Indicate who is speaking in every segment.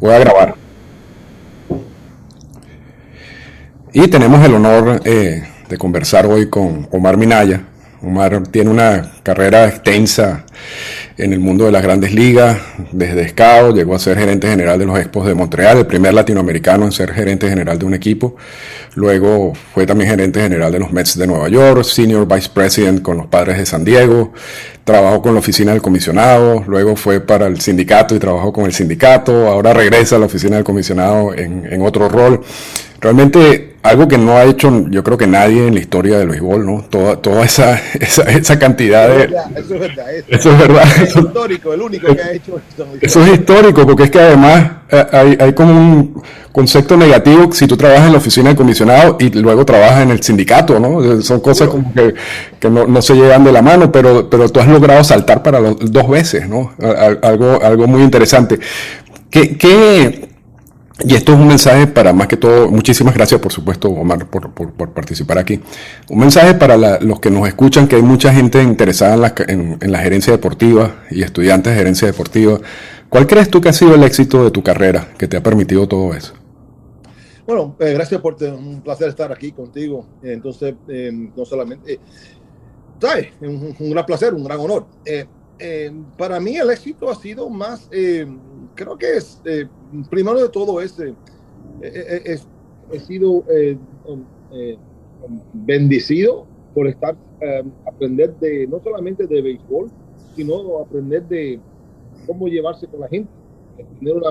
Speaker 1: Voy a grabar. Y tenemos el honor eh, de conversar hoy con Omar Minaya. Omar tiene una carrera extensa en el mundo de las grandes ligas, desde SCAO, llegó a ser gerente general de los Expos de Montreal, el primer latinoamericano en ser gerente general de un equipo. Luego fue también gerente general de los Mets de Nueva York, senior vice president con los Padres de San Diego, trabajó con la oficina del comisionado, luego fue para el sindicato y trabajó con el sindicato, ahora regresa a la oficina del comisionado en, en otro rol. Realmente algo que no ha hecho yo creo que nadie en la historia del béisbol, ¿no? Toda, toda esa, esa, esa cantidad de... Eso es verdad. Eso, es verdad. Es histórico, el único que ha hecho esto. Eso es histórico, porque es que además hay, hay como un concepto negativo si tú trabajas en la oficina del comisionado y luego trabajas en el sindicato, ¿no? Son cosas como que, que no, no, se llevan de la mano, pero, pero tú has logrado saltar para los, dos veces, ¿no? Algo, algo muy interesante. ¿Qué, qué, y esto es un mensaje para más que todo, muchísimas gracias por supuesto Omar por, por, participar aquí. Un mensaje para los que nos escuchan, que hay mucha gente interesada en la, en, la, gerencia deportiva y estudiantes de gerencia deportiva. ¿Cuál crees tú que ha sido el éxito de tu carrera que te ha permitido todo eso?
Speaker 2: Bueno, eh, gracias por un placer estar aquí contigo. Entonces, eh, no solamente, eh, ¿sabes? Un, un, gran placer, un gran honor. para mí el éxito ha sido más creo que es, eh, primero de todo, es, eh, eh, he sido um, bendecido por estar, aprender de, no solamente de béisbol, sino aprender de cómo llevarse con la gente, tener una,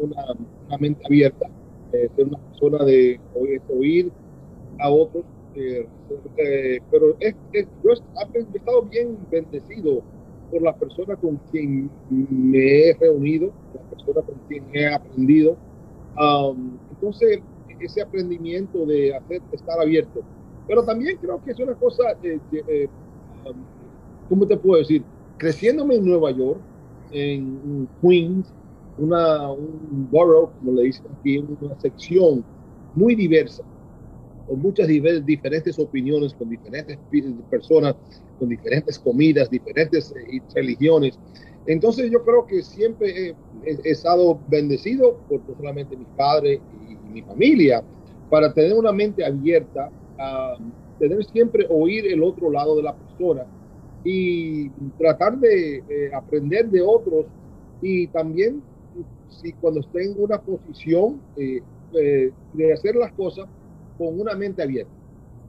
Speaker 2: una, mente abierta, ser una persona de oír a otros. pero es, yo he estado bien bendecido por la persona con quien me he reunido, la persona con quien he aprendido. Um, entonces, ese aprendimiento de hacer, estar abierto. Pero también creo que es una cosa, eh, eh, um, ¿cómo te puedo decir? Creciéndome en Nueva York, en Queens, una, un borough, como le dicen aquí, una sección muy diversa, con muchas diferentes opiniones, con diferentes personas, con diferentes comidas, diferentes eh, religiones. Entonces yo creo que siempre he, estado bendecido por no solamente mi padre y, mi familia, para tener una mente abierta, a tener siempre oír el otro lado de la persona y tratar de eh, aprender de otros y también si cuando esté en una posición eh, de hacer las cosas con una mente abierta.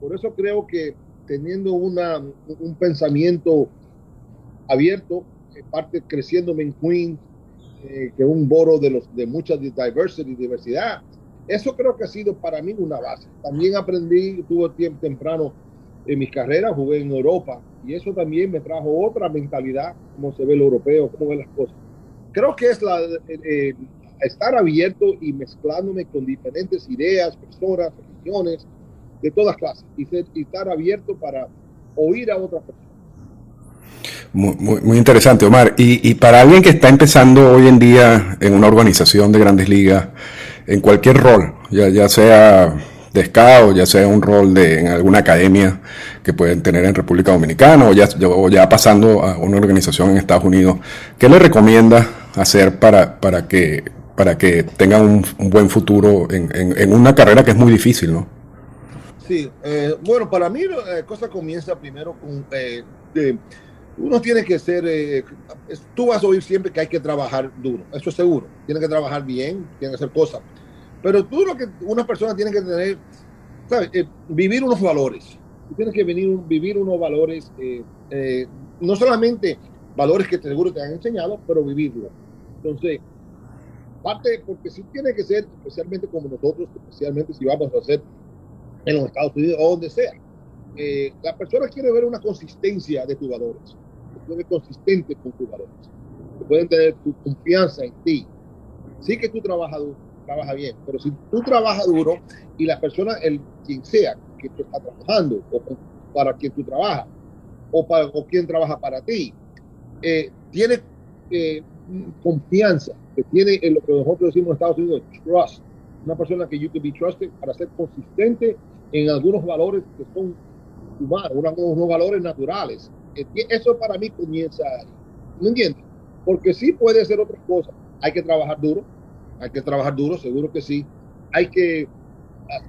Speaker 2: Por eso creo que teniendo una, un pensamiento abierto, parte creciéndome en Queens, eh, que un boro de, los, de mucha diversity, diversidad, eso creo que ha sido para mí una base. También aprendí, tuve tiempo temprano en mis carreras, jugué en Europa y eso también me trajo otra mentalidad, cómo se ve el europeo, cómo ve las cosas. Creo que es la, eh, eh, estar abierto y mezclándome con diferentes ideas, personas, religiones, de todas clases y, estar abierto para oír a otras personas.
Speaker 1: Muy, muy, interesante, Omar. Y, y, para alguien que está empezando hoy en día en una organización de grandes ligas, en cualquier rol, ya, ya sea de ya sea un rol de, en alguna academia que pueden tener en República Dominicana o ya, o ya pasando a una organización en Estados Unidos, ¿qué le recomienda hacer para, para, que, para que tengan un, buen futuro en, en, en una carrera que es muy difícil, ¿no?
Speaker 2: Sí, eh, bueno, para mí la cosa comienza primero con... Eh, uno tiene que ser, eh, tú vas a oír siempre que hay que trabajar duro, eso es seguro, tiene que trabajar bien, tiene que hacer cosas, pero tú lo que una persona tiene que tener, ¿sabes? vivir unos valores, tienes que venir, vivir unos valores, no solamente valores que seguro te han enseñado, pero vivirlo. Entonces, parte, porque si tiene que ser, especialmente como nosotros, especialmente si vamos a hacer en los Estados Unidos o donde sea. Eh, la persona quiere ver una consistencia de tus valores, que consistente con tus valores, que pueden tener tu confianza en ti. Sí que tú trabajas duro, trabajas bien, pero si tú trabajas duro y la persona, el quien sea que tú estás trabajando o para quien tú trabajas o para o quien trabaja para ti, eh, tiene eh, confianza, que tiene en lo que nosotros decimos en Estados Unidos, trust, una persona que you can be trusted para ser consistente en algunos valores que son humanos, unos, valores naturales. Eso para mí comienza ahí. ¿No entiendes? Porque sí puede ser otra cosa. Hay que trabajar duro, hay que trabajar duro, seguro que sí. Hay que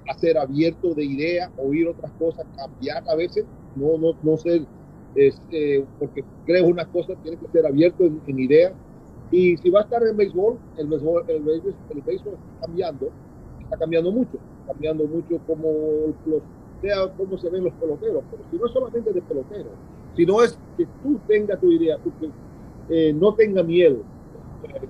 Speaker 2: hacer abierto de ideas, oír otras cosas, cambiar a veces, no, no, no ser, este, porque crees una cosa, tiene que ser abierto en, en ideas. Y si va a estar en béisbol, el béisbol, el béisbol, el béisbol está cambiando, está cambiando mucho, cambiando mucho como los, sea cómo se ven los peloteros, pero si no es solamente de peloteros, sino es que tú tengas tu idea, tú eh, no tenga miedo, eh,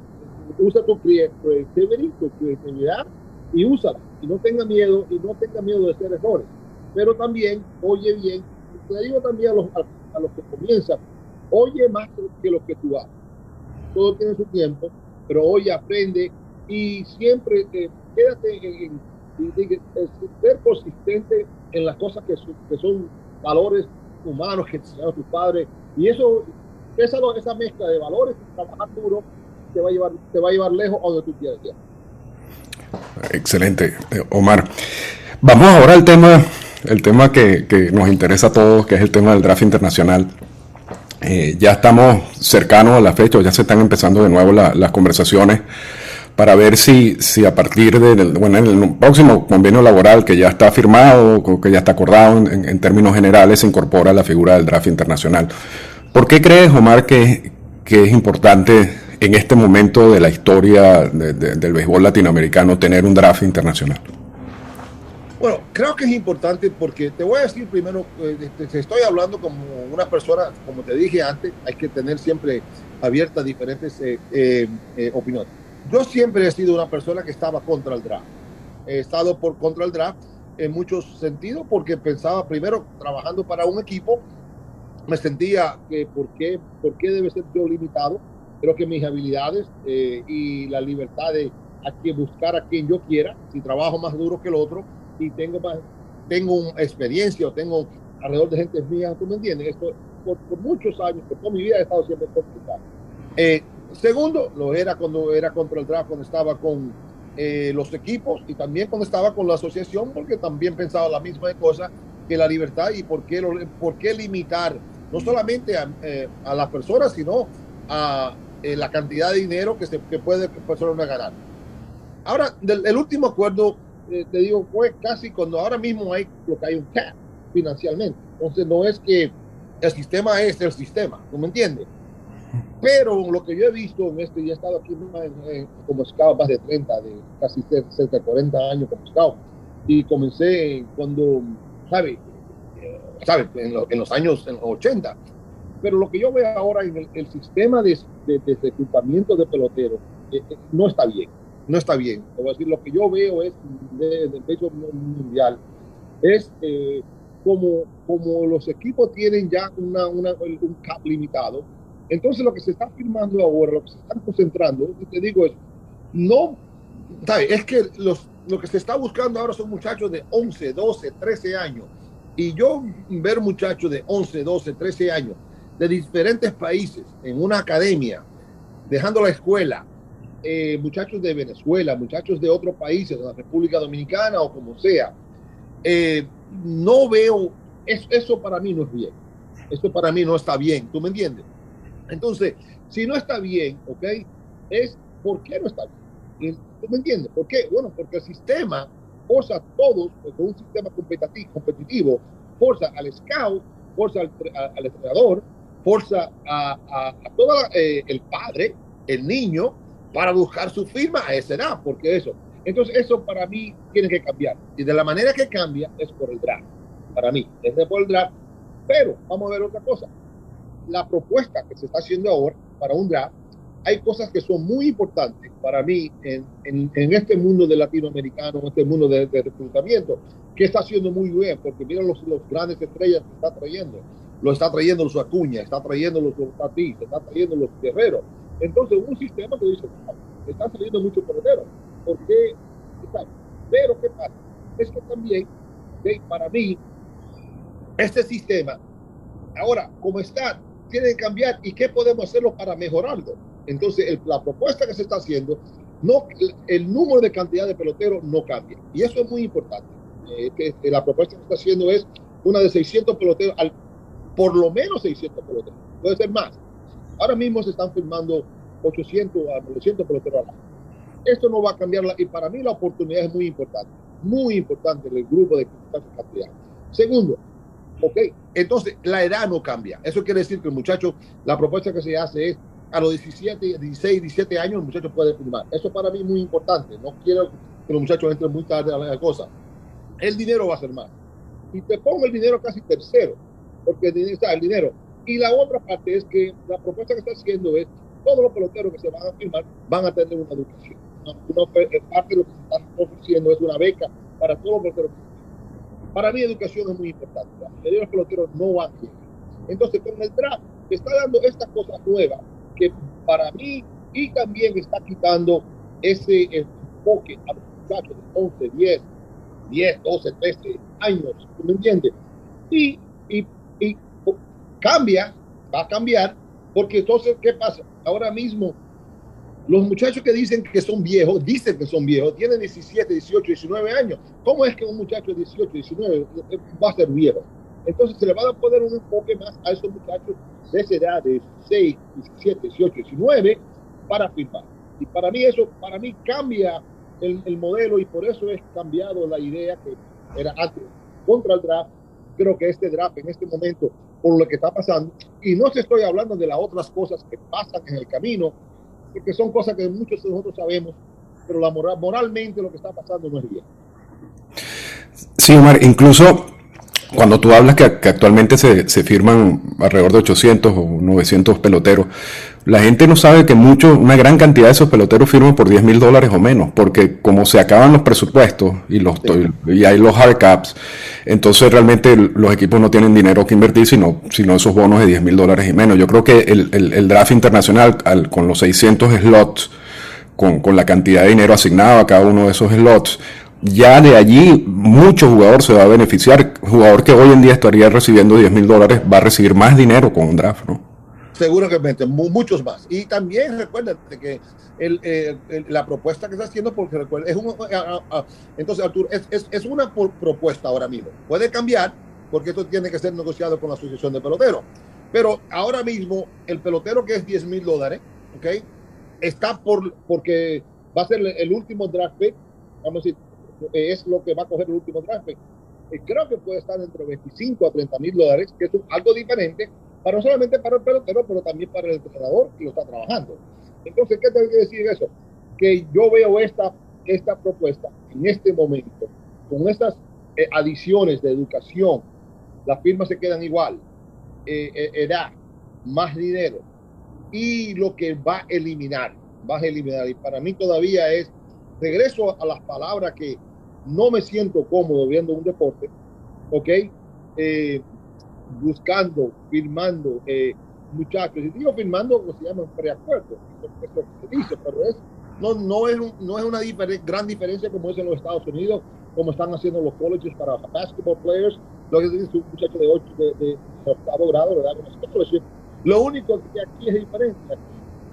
Speaker 2: usa tu creatividad y úsala, y no tenga miedo, y no tenga miedo de hacer errores, pero también oye bien, te digo también a los, a, los que comienzan, oye más que lo que tú haces, todo tiene su tiempo, pero oye, aprende y siempre eh, quédate en, ser consistente en las cosas que, que son valores humanos que enseñaron tus padres. Y eso, esa, esa mezcla de valores, trabajar duro, te va a llevar, a llevar lejos
Speaker 1: Excelente, eh, Omar. Vamos ahora al tema, el tema que, nos interesa a todos, que es el tema del draft internacional. Eh, ya estamos cercanos a la fecha, ya se están empezando de nuevo las conversaciones para ver si, si a partir del bueno, el próximo convenio laboral que ya está firmado, que ya está acordado en, términos generales, se incorpora la figura del draft internacional. ¿Por qué crees, Omar, que es importante en este momento de la historia del béisbol latinoamericano tener un draft internacional?
Speaker 2: Bueno, creo que es importante porque te voy a decir primero, eh, te, estoy hablando como una persona, como te dije antes, hay que tener siempre abiertas diferentes eh, eh, opiniones yo siempre he sido una persona que estaba contra el draft. He estado por contra el draft en muchos sentidos porque pensaba primero trabajando para un equipo, me sentía que por qué, por qué debe ser yo limitado. Creo que mis habilidades eh, y la libertad de a buscar a quien yo quiera, si trabajo más duro que el otro y tengo más, tengo experiencia o tengo alrededor de gente mía, tú me entiendes, esto por, muchos años, por toda mi vida he estado siempre complicado. Eh, Segundo, lo era cuando era contra el draft, cuando estaba con eh, los equipos y también cuando estaba con la asociación, porque también pensaba la misma cosa que la libertad y por qué, por qué limitar no solamente a, eh, a las personas, sino a eh, la cantidad de dinero que, se, que puede persona ganar. Ahora, del, el último acuerdo, te digo, fue casi cuando ahora mismo hay lo que hay un cap financialmente. Entonces, no es que el sistema es el sistema, ¿no me entiendes? Pero lo que yo he visto en este, y he estado aquí como scout más de 30, de casi cerca de 40 años como scout, y comencé cuando, ¿sabe? ¿sabe? En, los años 80. Pero lo que yo veo ahora en el, sistema de, de, reclutamiento de peloteros eh, eh, no está bien. No está bien. Decir, lo que yo veo es del pecho mundial, es eh, como, como los equipos tienen ya una, una, un cap limitado, entonces lo que se está firmando ahora, lo que se está concentrando, te digo es, no, es que los, lo que se está buscando ahora son muchachos de 11, 12, 13 años. Y yo ver muchachos de 11, 12, 13 años de diferentes países en una academia, dejando la escuela, eh, muchachos de Venezuela, muchachos de otros países, de la República Dominicana o como sea, eh, no veo, eso para mí no es bien. Eso para mí no está bien, ¿tú me entiendes? Entonces, si no está bien, ¿ok? Es ¿por qué no está bien? ¿Tú me entiendes? ¿Por qué? Bueno, porque el sistema forza a todos, con un sistema competitivo, competitivo forza al scout, forza al, al entrenador, forza a, todo eh, el padre, el niño, para buscar su firma a esa edad, porque eso. Entonces, eso para mí tiene que cambiar. Y de la manera que cambia es por el draft. Para mí, es por el draft. Pero vamos a ver otra cosa la propuesta que se está haciendo ahora para un draft, hay cosas que son muy importantes para mí en, en, este mundo de latinoamericano, en este mundo de, reclutamiento, que está haciendo muy bien, porque mira los, los grandes estrellas que está trayendo. Lo está trayendo los Acuña, está trayendo los Tatís, está trayendo los Guerreros. Entonces, un sistema que dice, están saliendo muchos peloteros. ¿Por qué? Pero, ¿qué pasa? Es que también, para mí, este sistema, ahora, como está, tiene que cambiar y qué podemos hacerlo para mejorarlo. Entonces, la propuesta que se está haciendo, no, el, número de cantidad de peloteros no cambia. Y eso es muy importante. Eh, que, la propuesta que se está haciendo es una de 600 peloteros, al, por lo menos 600 peloteros. Puede ser más. Ahora mismo se están firmando 800 a 900 peloteros al año. Esto no va a cambiar y para mí la oportunidad es muy importante, muy importante el grupo de cantidad. Segundo, ok, entonces la edad no cambia. Eso quiere decir que el muchacho, la propuesta que se hace es a los 17, 16, 17 años el muchacho puede firmar. Eso para mí es muy importante. No quiero que los muchachos entren muy tarde a la cosa. El dinero va a ser más. Y te pongo el dinero casi tercero, porque está el dinero. Y la otra parte es que la propuesta que está haciendo es todos los peloteros que se van a firmar van a tener una educación. Una, parte de lo que se está ofreciendo es una beca para todos los peloteros. Para mí educación es muy importante. La mayoría de los peloteros no van bien. Entonces con el draft está dando estas cosas nuevas que para mí y también está quitando ese enfoque a los muchachos de 11, 10, 10, 12, 13 años, ¿tú me entiendes? Y, y cambia, va a cambiar, porque entonces, ¿qué pasa? Ahora mismo, los muchachos que dicen que son viejos, dicen que son viejos, tienen 17, 18, 19 años. ¿Cómo es que un muchacho de 18, 19 va a ser viejo? Entonces se le va a poner un enfoque más a esos muchachos de esa edad de 6, 17, 18, 19 para firmar. Y para mí eso, para mí cambia el, el modelo y por eso es cambiado la idea que era antes contra el draft. Creo que este draft en este momento, por lo que está pasando, y no se estoy hablando de las otras cosas que pasan en el camino, porque son cosas que muchos de nosotros sabemos, pero la moral, moralmente lo que está pasando no es bien.
Speaker 1: Sí, Omar, incluso cuando tú hablas que, actualmente se, firman alrededor de 800 o 900 peloteros, la gente no sabe que mucho, una gran cantidad de esos peloteros firman por 10 mil dólares o menos, porque como se acaban los presupuestos y, los, y hay los hard caps, entonces realmente los equipos no tienen dinero que invertir, sino, sino esos bonos de 10 mil dólares y menos. Yo creo que el, el, el draft internacional, al, con los 600 slots, con, con la cantidad de dinero asignado a cada uno de esos slots, ya de allí mucho jugador se va a beneficiar. Jugador que hoy en día estaría recibiendo 10 mil dólares va a recibir más dinero con un draft, ¿no?
Speaker 2: Seguramente, muchos más. Y también recuérdate que el, la propuesta que está haciendo, porque recuerda, es un, entonces Arturo, es, es, es, una propuesta ahora mismo. Puede cambiar, porque esto tiene que ser negociado con la Asociación de Peloteros. Pero ahora mismo, el pelotero que es 10 mil dólares, ¿ok? Está por, porque va a ser el último draft pick, vamos a decir, es lo que va a coger el último draft. Eh, creo que puede estar entre 25 a 30 mil dólares, que es algo diferente, para no solamente para el pelotero, pero también para el entrenador que lo está trabajando. Entonces, ¿qué tengo que decir eso? Que yo veo esta, esta propuesta en este momento, con estas eh, adiciones de educación, las firmas se quedan igual, eh, edad, más dinero, y lo que va a eliminar, va a eliminar, y para mí todavía es, regreso a las palabras que no me siento cómodo viendo un deporte, ¿ok? Buscando, firmando eh, muchachos. Y digo firmando, lo se llama preacuerdo, es lo que se dice, pero es, no, no es, no es una gran diferencia como es en los Estados Unidos, como están haciendo los colleges para basketball players, lo que dice un muchacho de, 8, de, de, octavo grado, ¿verdad? Lo único que aquí es diferente,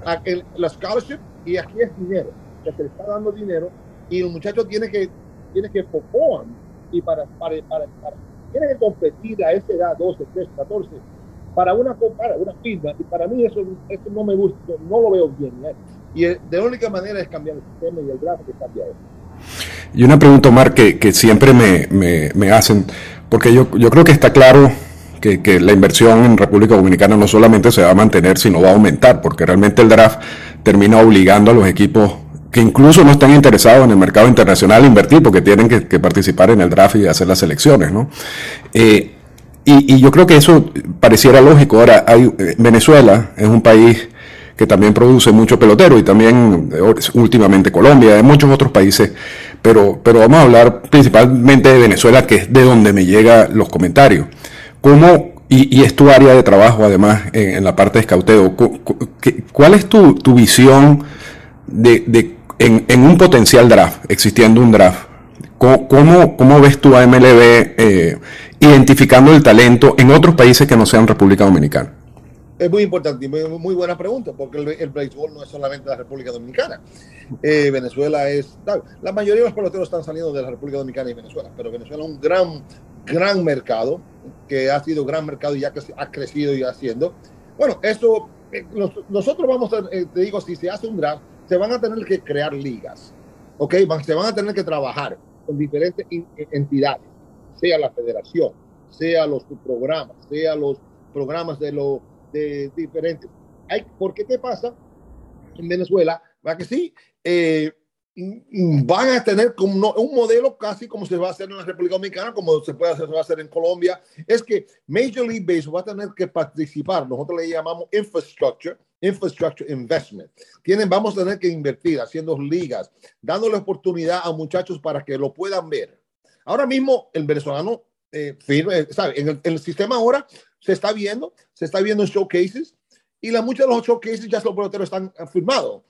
Speaker 2: aquí, la scholarship y aquí es dinero, que se le está dando dinero y el muchacho tiene que tienes que perform y para, para, para, tienes que competir a esa edad, 12, 13, 14, para una, para una firma. Y para mí eso, eso no me gusta, no lo veo bien. ¿eh? Y de la única manera es cambiar el sistema y el draft que cambia eso.
Speaker 1: Y una pregunta, Omar, que, que siempre me, me, me, hacen, porque yo, yo creo que está claro que, que, la inversión en República Dominicana no solamente se va a mantener, sino va a aumentar, porque realmente el draft termina obligando a los equipos que incluso no están interesados en el mercado internacional invertir porque tienen que, participar en el draft y hacer las elecciones, ¿no? Eh, y, yo creo que eso pareciera lógico. Ahora, hay, eh, Venezuela es un país que también produce mucho pelotero y también eh, últimamente Colombia, hay muchos otros países, pero, pero vamos a hablar principalmente de Venezuela, que es de donde me llegan los comentarios. ¿Cómo, y, y es tu área de trabajo además en, la parte de escauteo, ¿cuál es tu, tu visión de, de en, en, un potencial draft, existiendo un draft, ¿cómo, cómo ves tú a MLB eh, identificando el talento en otros países que no sean República Dominicana?
Speaker 2: Es muy importante y muy, muy, buena pregunta, porque el, el, béisbol no es solamente la República Dominicana. Eh, Venezuela es. La mayoría de los peloteros están saliendo de la República Dominicana y Venezuela, pero Venezuela es un gran, gran mercado, que ha sido gran mercado y ya que ha crecido y haciendo. Bueno, eso, eh, nosotros vamos a, te digo, si se hace un draft, se van a tener que crear ligas, ¿ok? se van a tener que trabajar con diferentes entidades, sea la federación, sea los programas, sea los programas de los de diferentes. Hay, ¿Por qué qué pasa en Venezuela? ¿Va que sí? Eh, van a tener como un modelo casi como se va a hacer en la República Dominicana, como se puede hacer, se va a hacer en Colombia, es que Major League Baseball va a tener que participar, nosotros le llamamos infrastructure, infrastructure investment. Tienen, vamos a tener que invertir haciendo ligas, dándole oportunidad a muchachos para que lo puedan ver. Ahora mismo el venezolano eh, firme, ¿sabe? En el, sistema ahora se está viendo, se está viendo en showcases y la muchos de los showcases ya los peloteros están firmados.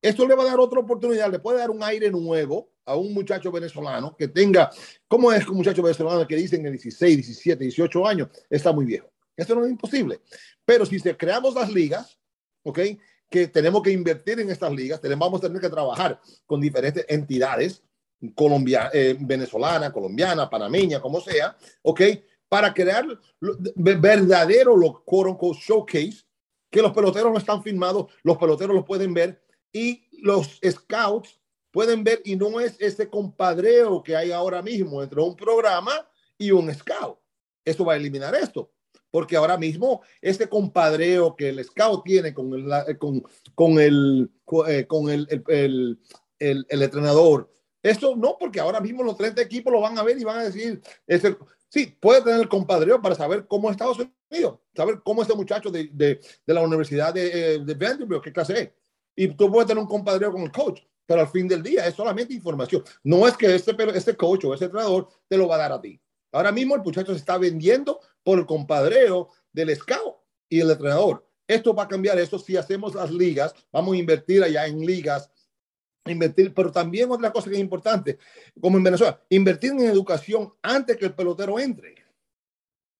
Speaker 2: Esto le va a dar otra oportunidad, le puede dar un aire nuevo a un muchacho venezolano que tenga, ¿cómo es un muchacho venezolano que dicen que 16, 17, 18 años está muy viejo? Esto no es imposible. Pero si se creamos las ligas, ¿ok? Que tenemos que invertir en estas ligas, tenemos, vamos a tener que trabajar con diferentes entidades, Colombia, eh, venezolana, colombiana, panameña, como sea, ¿ok? Para crear verdadero, lo quote showcase, que los peloteros no están filmados, los peloteros los pueden ver y los scouts pueden ver y no es ese compadreo que hay ahora mismo entre un programa y un scout. Esto va a eliminar esto, porque ahora mismo este compadreo que el scout tiene con el, con, con el, eh, con el, el, entrenador, esto no, porque ahora mismo los 30 equipos lo van a ver y van a decir, este, sí, puede tener el compadreo para saber cómo es Estados Unidos, saber cómo este muchacho de, de, de la Universidad de, eh, de Vanderbilt, qué clase es y tú puedes tener un compadreo con el coach, pero al fin del día es solamente información. No es que este, este coach o ese entrenador te lo va a dar a ti. Ahora mismo el muchacho se está vendiendo por el compadreo del scout y el entrenador. Esto va a cambiar eso si hacemos las ligas, vamos a invertir allá en ligas, invertir, pero también otra cosa que es importante, como en Venezuela, invertir en educación antes que el pelotero entre.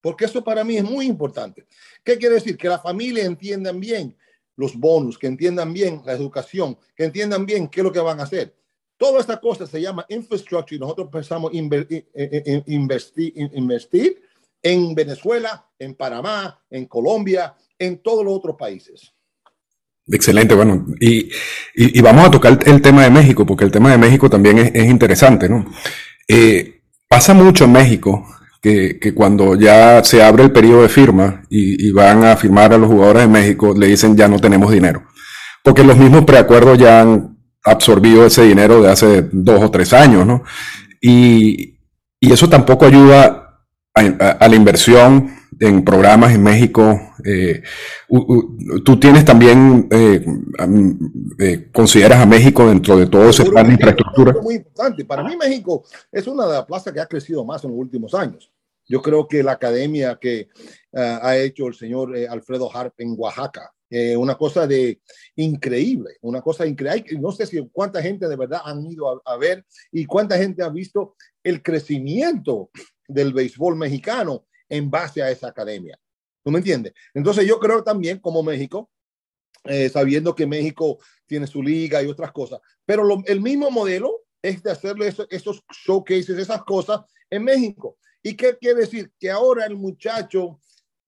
Speaker 2: Porque eso para mí es muy importante. ¿Qué quiere decir? Que la familia entiendan bien los bonos, que entiendan bien la educación, que entiendan bien qué es lo que van a hacer. Toda esta cosa se llama infrastructure y nosotros pensamos invertir, investir en Venezuela, en Panamá, en Colombia, en todos los otros países.
Speaker 1: Excelente, bueno, y, y, vamos a tocar el tema de México, porque el tema de México también es, es interesante, ¿no? Eh, pasa mucho en México que, cuando ya se abre el periodo de firma y, van a firmar a los jugadores de México, le dicen ya no tenemos dinero. Porque los mismos preacuerdos ya han absorbido ese dinero de hace dos o tres años, ¿no? Y, y eso tampoco ayuda a, la inversión en programas en México. Eh, tú tienes también, eh, eh, consideras a México dentro de todo ese plan de infraestructura.
Speaker 2: Es muy importante. Para mí México es una de las plazas que ha crecido más en los últimos años. Yo creo que la academia que ah, ha hecho el señor eh, Alfredo Harp en Oaxaca, eh, una cosa de increíble, una cosa increíble. No sé si cuánta gente de verdad han ido a, ver y cuánta gente ha visto el crecimiento del béisbol mexicano en base a esa academia. ¿No me entiendes? Entonces yo creo también como México, eh, sabiendo que México tiene su liga y otras cosas, pero el mismo modelo es de hacerle esos showcases, esas cosas en México. ¿Y qué quiere decir? Que ahora el muchacho,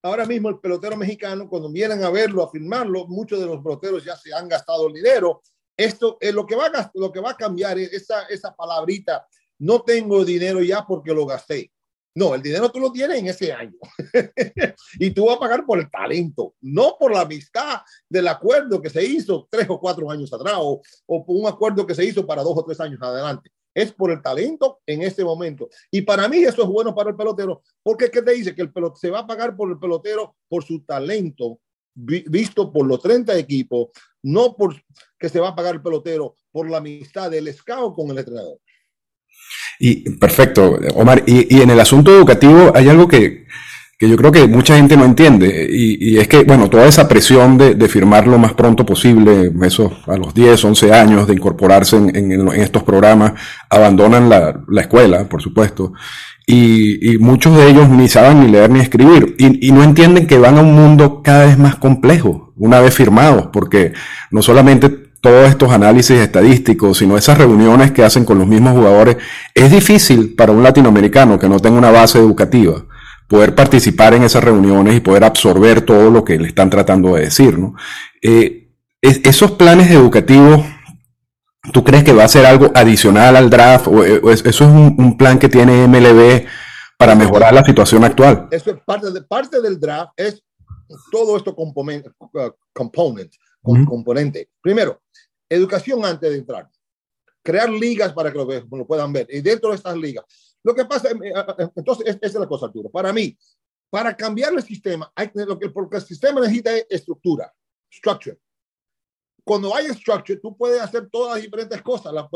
Speaker 2: ahora mismo el pelotero mexicano, cuando vienen a verlo, a filmarlo, muchos de los peloteros ya se han gastado el dinero. Esto es lo que va a, lo que va a cambiar es esa, esa palabrita, no tengo dinero ya porque lo gasté. No, el dinero tú lo tienes en ese año. y tú vas a pagar por el talento, no por la amistad del acuerdo que se hizo tres o cuatro años atrás o, o por un acuerdo que se hizo para dos o tres años adelante es por el talento en este momento. Y para mí eso es bueno para el pelotero, porque ¿qué te dice? Que el pelotero se va a pagar por el pelotero por su talento visto por los 30 equipos, no por que se va a pagar el pelotero por la amistad del scout con el entrenador.
Speaker 1: Y perfecto, Omar. y en el asunto educativo hay algo que, que yo creo que mucha gente no entiende. Y, es que, bueno, toda esa presión de, firmar lo más pronto posible, a los 10, 11 años de incorporarse en, estos programas, abandonan la, la escuela, por supuesto. Y, y, muchos de ellos ni saben ni leer ni escribir. Y, y no entienden que van a un mundo cada vez más complejo, una vez firmados, porque no solamente todos estos análisis estadísticos, sino esas reuniones que hacen con los mismos jugadores, es difícil para un latinoamericano que no tenga una base educativa poder participar en esas reuniones y poder absorber todo lo que le están tratando de decir. ¿no? Eh, esos planes educativos ¿Tú crees que va a ser algo adicional al draft o, eso es un, plan que tiene MLB para mejorar la situación actual?
Speaker 2: Eso es parte, de, parte del draft, es todo esto componente, uh, component, componente. Primero, educación antes de entrar. Crear ligas para que lo, puedan ver. Y dentro de estas ligas. Lo que pasa, eh, eh, eh, entonces, esa es la cosa, Arturo. Para mí, para cambiar el sistema, hay, lo que, porque el sistema necesita es estructura, structure cuando hay structure, tú puedes hacer todas las diferentes cosas. Las,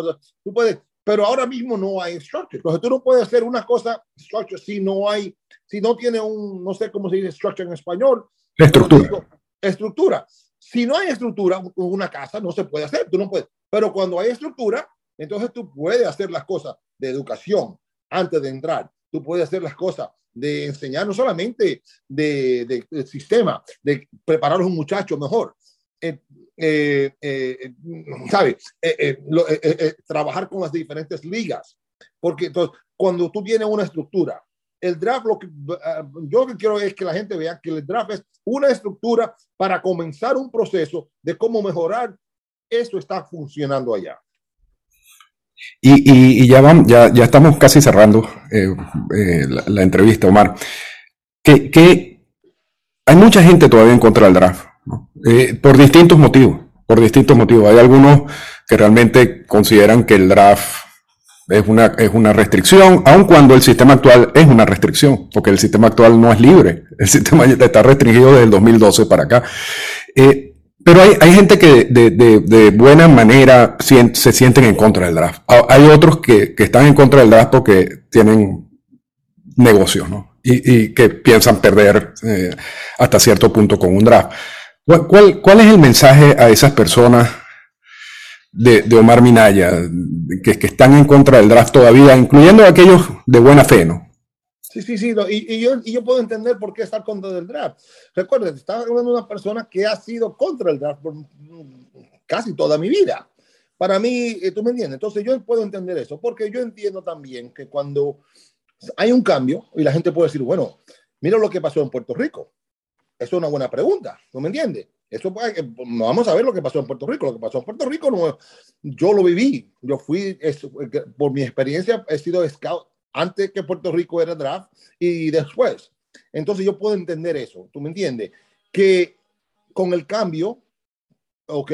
Speaker 2: tú puedes, pero ahora mismo no hay structure. Entonces tú no puedes hacer una cosa structure si no hay, si no tiene un, no sé cómo se dice structure en español.
Speaker 1: Estructura.
Speaker 2: estructura. Si no hay estructura, una casa no se puede hacer, tú no puedes. Pero cuando hay estructura, entonces tú puedes hacer las cosas de educación antes de entrar. Tú puedes hacer las cosas de enseñar no solamente de, de, sistema, de preparar a un muchacho mejor, eh, eh, eh, ¿sabe? trabajar con las diferentes ligas. Porque entonces, cuando tú tienes una estructura, el draft, lo que yo lo que quiero es que la gente vea que el draft es una estructura para comenzar un proceso de cómo mejorar. Eso está funcionando allá.
Speaker 1: Y, ya, vamos, ya, estamos casi cerrando la, entrevista, Omar. Que, hay mucha gente todavía en contra del draft. Eh, por distintos motivos, por distintos motivos. Hay algunos que realmente consideran que el draft es una, es una restricción, aun cuando el sistema actual es una restricción, porque el sistema actual no es libre. El sistema está restringido desde el 2012 para acá. Eh, pero hay, hay, gente que de, de, de, buena manera se sienten en contra del draft. Hay otros que, que están en contra del draft porque tienen negocios, ¿no? Y, y que piensan perder eh, hasta cierto punto con un draft. ¿Cuál, cuál, es el mensaje a esas personas de, de Omar Minaya que, que, están en contra del draft todavía, incluyendo aquellos de buena fe, ¿no?
Speaker 2: Sí, sí, sí, y, yo, puedo entender por qué estar contra el draft. Recuerden, estaba hablando de una persona que ha sido contra el draft por casi toda mi vida. Para mí, eh, tú me entiendes, entonces yo puedo entender eso, porque yo entiendo también que cuando hay un cambio y la gente puede decir, bueno, mira lo que pasó en Puerto Rico. Eso es una buena pregunta, ¿no me entiende? Eso vamos a ver lo que pasó en Puerto Rico. Lo que pasó en Puerto Rico, no, yo lo viví. Yo fui, por mi experiencia, he sido scout antes que Puerto Rico era draft y después. Entonces yo puedo entender eso, ¿tú me entiendes? Que con el cambio, ok,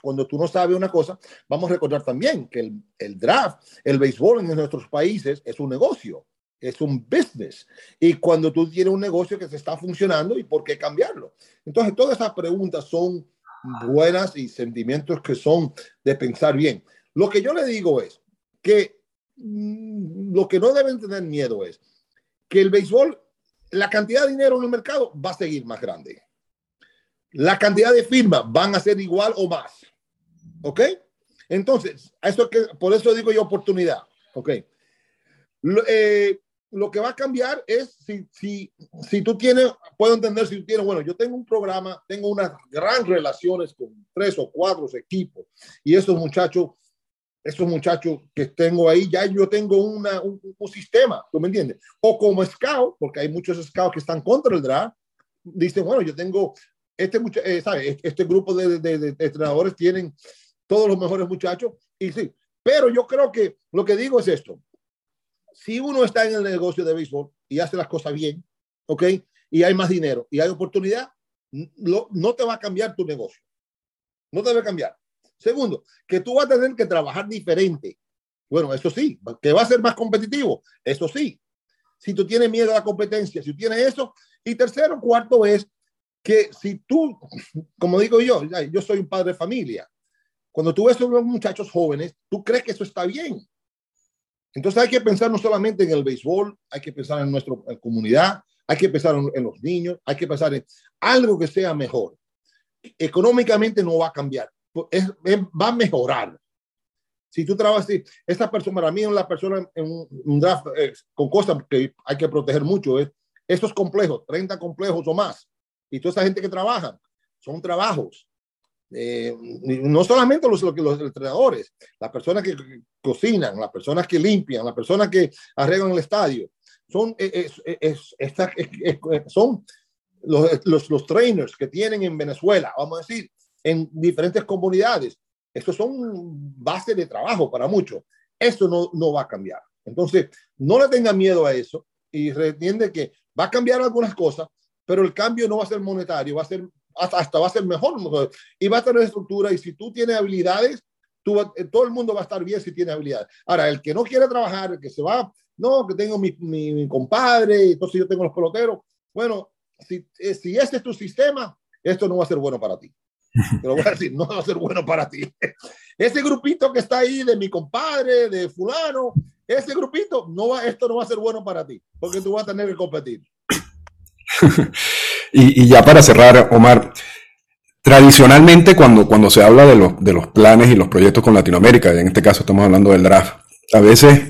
Speaker 2: cuando tú no sabes una cosa, vamos a recordar también que el, el draft, el béisbol en nuestros países es un negocio es un business. Y cuando tú tienes un negocio que se está funcionando, ¿y por qué cambiarlo? Entonces, todas esas preguntas son buenas y sentimientos que son de pensar bien. Lo que yo le digo es que lo que no deben tener miedo es que el béisbol, la cantidad de dinero en el mercado va a seguir más grande. La cantidad de firmas van a ser igual o más. ¿Ok? Entonces, eso que, por eso digo yo oportunidad. ¿Ok? Eh, lo que va a cambiar es si, si, si tú tienes, puedo entender si tú tienes, bueno, yo tengo un programa, tengo unas grandes relaciones con tres o cuatro equipos y esos muchachos, esos muchachos que tengo ahí, ya yo tengo una, un, sistema, ¿tú me entiendes? O como scout, porque hay muchos scouts que están contra el draft, dicen, bueno, yo tengo este, eh, ¿sabes? este grupo de, de, de, entrenadores tienen todos los mejores muchachos y sí, pero yo creo que lo que digo es esto, si uno está en el negocio de béisbol y hace las cosas bien, ¿ok? Y hay más dinero y hay oportunidad, no te va a cambiar tu negocio. No te va a cambiar. Segundo, que tú vas a tener que trabajar diferente. Bueno, eso sí, que va a ser más competitivo. Eso sí. Si tú tienes miedo a la competencia, si tú tienes eso. Y tercero, cuarto es que si tú, como digo yo, yo soy un padre de familia. Cuando tú ves a unos muchachos jóvenes, tú crees que eso está bien. Entonces hay que pensar no solamente en el béisbol, hay que pensar en nuestra comunidad, hay que pensar en, los niños, hay que pensar en algo que sea mejor. Económicamente no va a cambiar, va a mejorar. Si tú trabajas, esta persona, para mí, una persona en un, draft eh, con cosas que hay que proteger mucho, es estos complejos, 30 complejos o más. Y toda esa gente que trabaja, son trabajos eh, no solamente los, los, entrenadores, las personas que cocinan, las personas que limpian, las personas que arreglan el estadio, son, eh, es, son los, los, los, trainers que tienen en Venezuela, vamos a decir, en diferentes comunidades. Estos son bases de trabajo para muchos. Esto no, no va a cambiar. Entonces, no le tengan miedo a eso y entiende que va a cambiar algunas cosas, pero el cambio no va a ser monetario, va a ser hasta, va a ser mejor, y va a tener estructura y si tú tienes habilidades, tú, eh, todo el mundo va a estar bien si tiene habilidades. Ahora, el que no quiere trabajar, el que se va, no, que tengo mi, mi, compadre, entonces yo tengo los peloteros, bueno, si, eh, si ese es tu sistema, esto no va a ser bueno para ti. Te lo voy a decir, no va a ser bueno para ti. Ese grupito que está ahí de mi compadre, de fulano, ese grupito, no va, esto no va a ser bueno para ti, porque tú vas a tener que competir.
Speaker 1: y, ya para cerrar, Omar, tradicionalmente cuando, cuando se habla de los, de los planes y los proyectos con Latinoamérica, en este caso estamos hablando del draft, a veces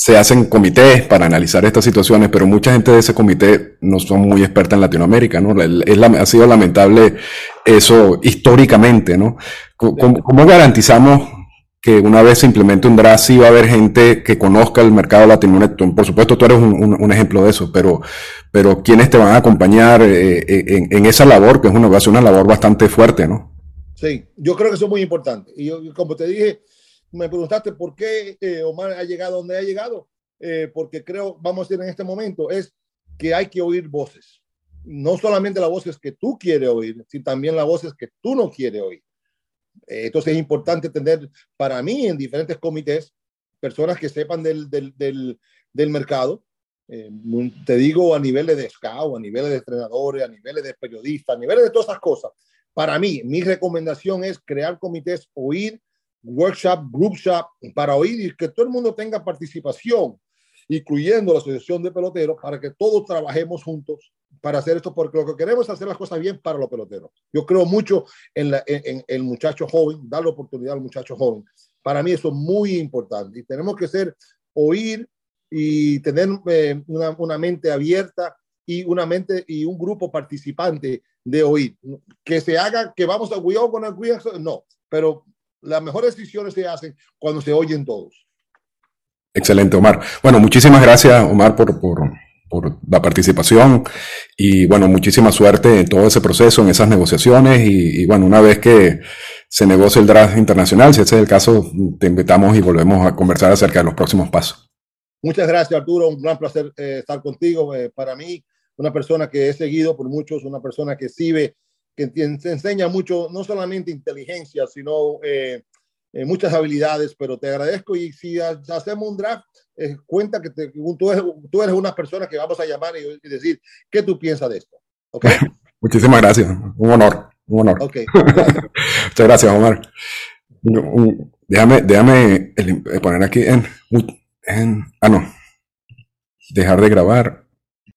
Speaker 1: se hacen comités para analizar estas situaciones, pero mucha gente de ese comité no son muy experta en Latinoamérica, ¿no? Es ha sido lamentable eso históricamente, ¿no? ¿Cómo, garantizamos que una vez se implemente un draft sí va a haber gente que conozca el mercado latinoamericano? Por supuesto, tú eres un, ejemplo de eso, pero, pero ¿quiénes te van a acompañar eh, eh, en, esa labor, que es una, va a ser una labor bastante fuerte, ¿no?
Speaker 2: Sí, yo creo que eso es muy importante. Y yo, como te dije, me preguntaste por qué eh, Omar ha llegado donde ha llegado, eh, porque creo, vamos a decir en este momento, es que hay que oír voces. No solamente las voces que tú quieres oír, sino también las voces que tú no quieres oír. Eh, entonces es importante tener para mí en diferentes comités personas que sepan del, del, del, mercado. te digo a niveles de scout, a niveles de entrenadores, a niveles de periodistas, a niveles de todas esas cosas. Para mí, mi recomendación es crear comités, oír workshop, group shop, para oír y que todo el mundo tenga participación, incluyendo la Asociación de Peloteros, para que todos trabajemos juntos para hacer esto, porque lo que queremos es hacer las cosas bien para los peloteros. Yo creo mucho en, el muchacho joven, dar la oportunidad al muchacho joven. Para mí eso es muy importante y tenemos que ser, oír y tener eh, una, una mente abierta y una mente y un grupo participante de oír. Que se haga, que vamos a cuidado con el cuidado, no, pero las mejores decisiones se hacen cuando se oyen todos.
Speaker 1: Excelente, Omar. Bueno, muchísimas gracias, Omar, por, por, por, la participación y bueno, muchísima suerte en todo ese proceso, en esas negociaciones y, bueno, una vez que se negocie el draft internacional, si ese es el caso, te invitamos y volvemos a conversar acerca de los próximos pasos.
Speaker 2: Muchas gracias, Arturo. Un gran placer eh, estar contigo. Eh, para mí, una persona que he seguido por muchos, una persona que sirve que te enseña mucho, no solamente inteligencia, sino eh, eh, muchas habilidades, pero te agradezco y si hacemos un draft, eh, cuenta que tú, eres, tú, eres, una persona que vamos a llamar y, decir qué tú piensas de esto. ¿okay?
Speaker 1: Muchísimas gracias, un honor, un honor. Okay. Muchas gracias, Omar. Déjame, déjame poner aquí en, en, ah, no, dejar de grabar.